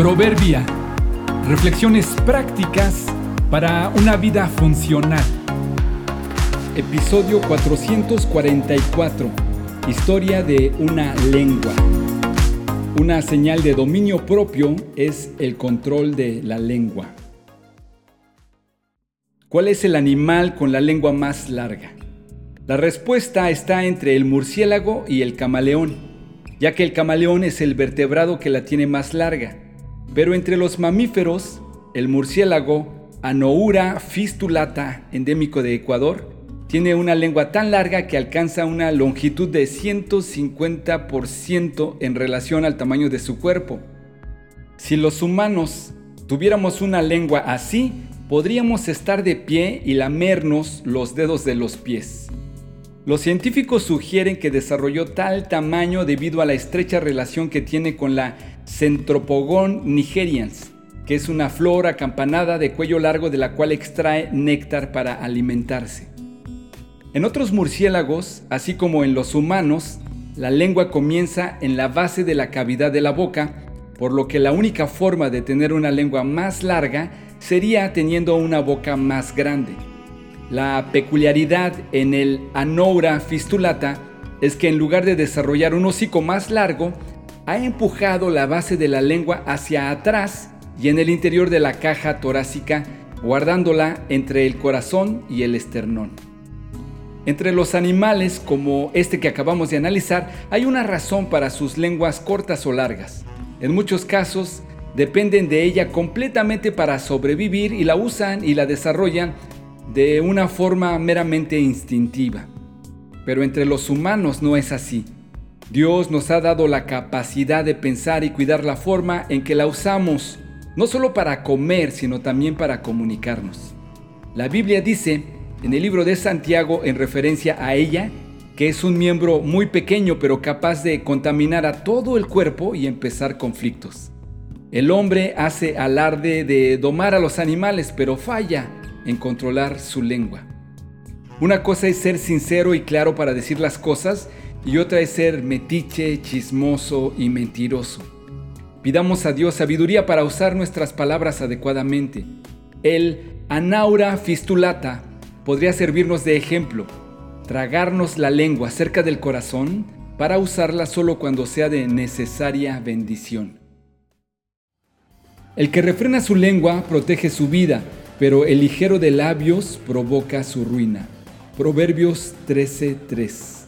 Proverbia. Reflexiones prácticas para una vida funcional. Episodio 444. Historia de una lengua. Una señal de dominio propio es el control de la lengua. ¿Cuál es el animal con la lengua más larga? La respuesta está entre el murciélago y el camaleón, ya que el camaleón es el vertebrado que la tiene más larga. Pero entre los mamíferos, el murciélago Anoura fistulata, endémico de Ecuador, tiene una lengua tan larga que alcanza una longitud de 150% en relación al tamaño de su cuerpo. Si los humanos tuviéramos una lengua así, podríamos estar de pie y lamernos los dedos de los pies. Los científicos sugieren que desarrolló tal tamaño debido a la estrecha relación que tiene con la Centropogon nigerians, que es una flor acampanada de cuello largo de la cual extrae néctar para alimentarse. En otros murciélagos, así como en los humanos, la lengua comienza en la base de la cavidad de la boca, por lo que la única forma de tener una lengua más larga sería teniendo una boca más grande. La peculiaridad en el Anoura fistulata es que en lugar de desarrollar un hocico más largo, ha empujado la base de la lengua hacia atrás y en el interior de la caja torácica, guardándola entre el corazón y el esternón. Entre los animales como este que acabamos de analizar, hay una razón para sus lenguas cortas o largas. En muchos casos, dependen de ella completamente para sobrevivir y la usan y la desarrollan de una forma meramente instintiva. Pero entre los humanos no es así. Dios nos ha dado la capacidad de pensar y cuidar la forma en que la usamos, no solo para comer, sino también para comunicarnos. La Biblia dice en el libro de Santiago en referencia a ella, que es un miembro muy pequeño pero capaz de contaminar a todo el cuerpo y empezar conflictos. El hombre hace alarde de domar a los animales, pero falla en controlar su lengua. Una cosa es ser sincero y claro para decir las cosas y otra es ser metiche, chismoso y mentiroso. Pidamos a Dios sabiduría para usar nuestras palabras adecuadamente. El anaura fistulata podría servirnos de ejemplo, tragarnos la lengua cerca del corazón para usarla solo cuando sea de necesaria bendición. El que refrena su lengua protege su vida, pero el ligero de labios provoca su ruina. Proverbios 13:3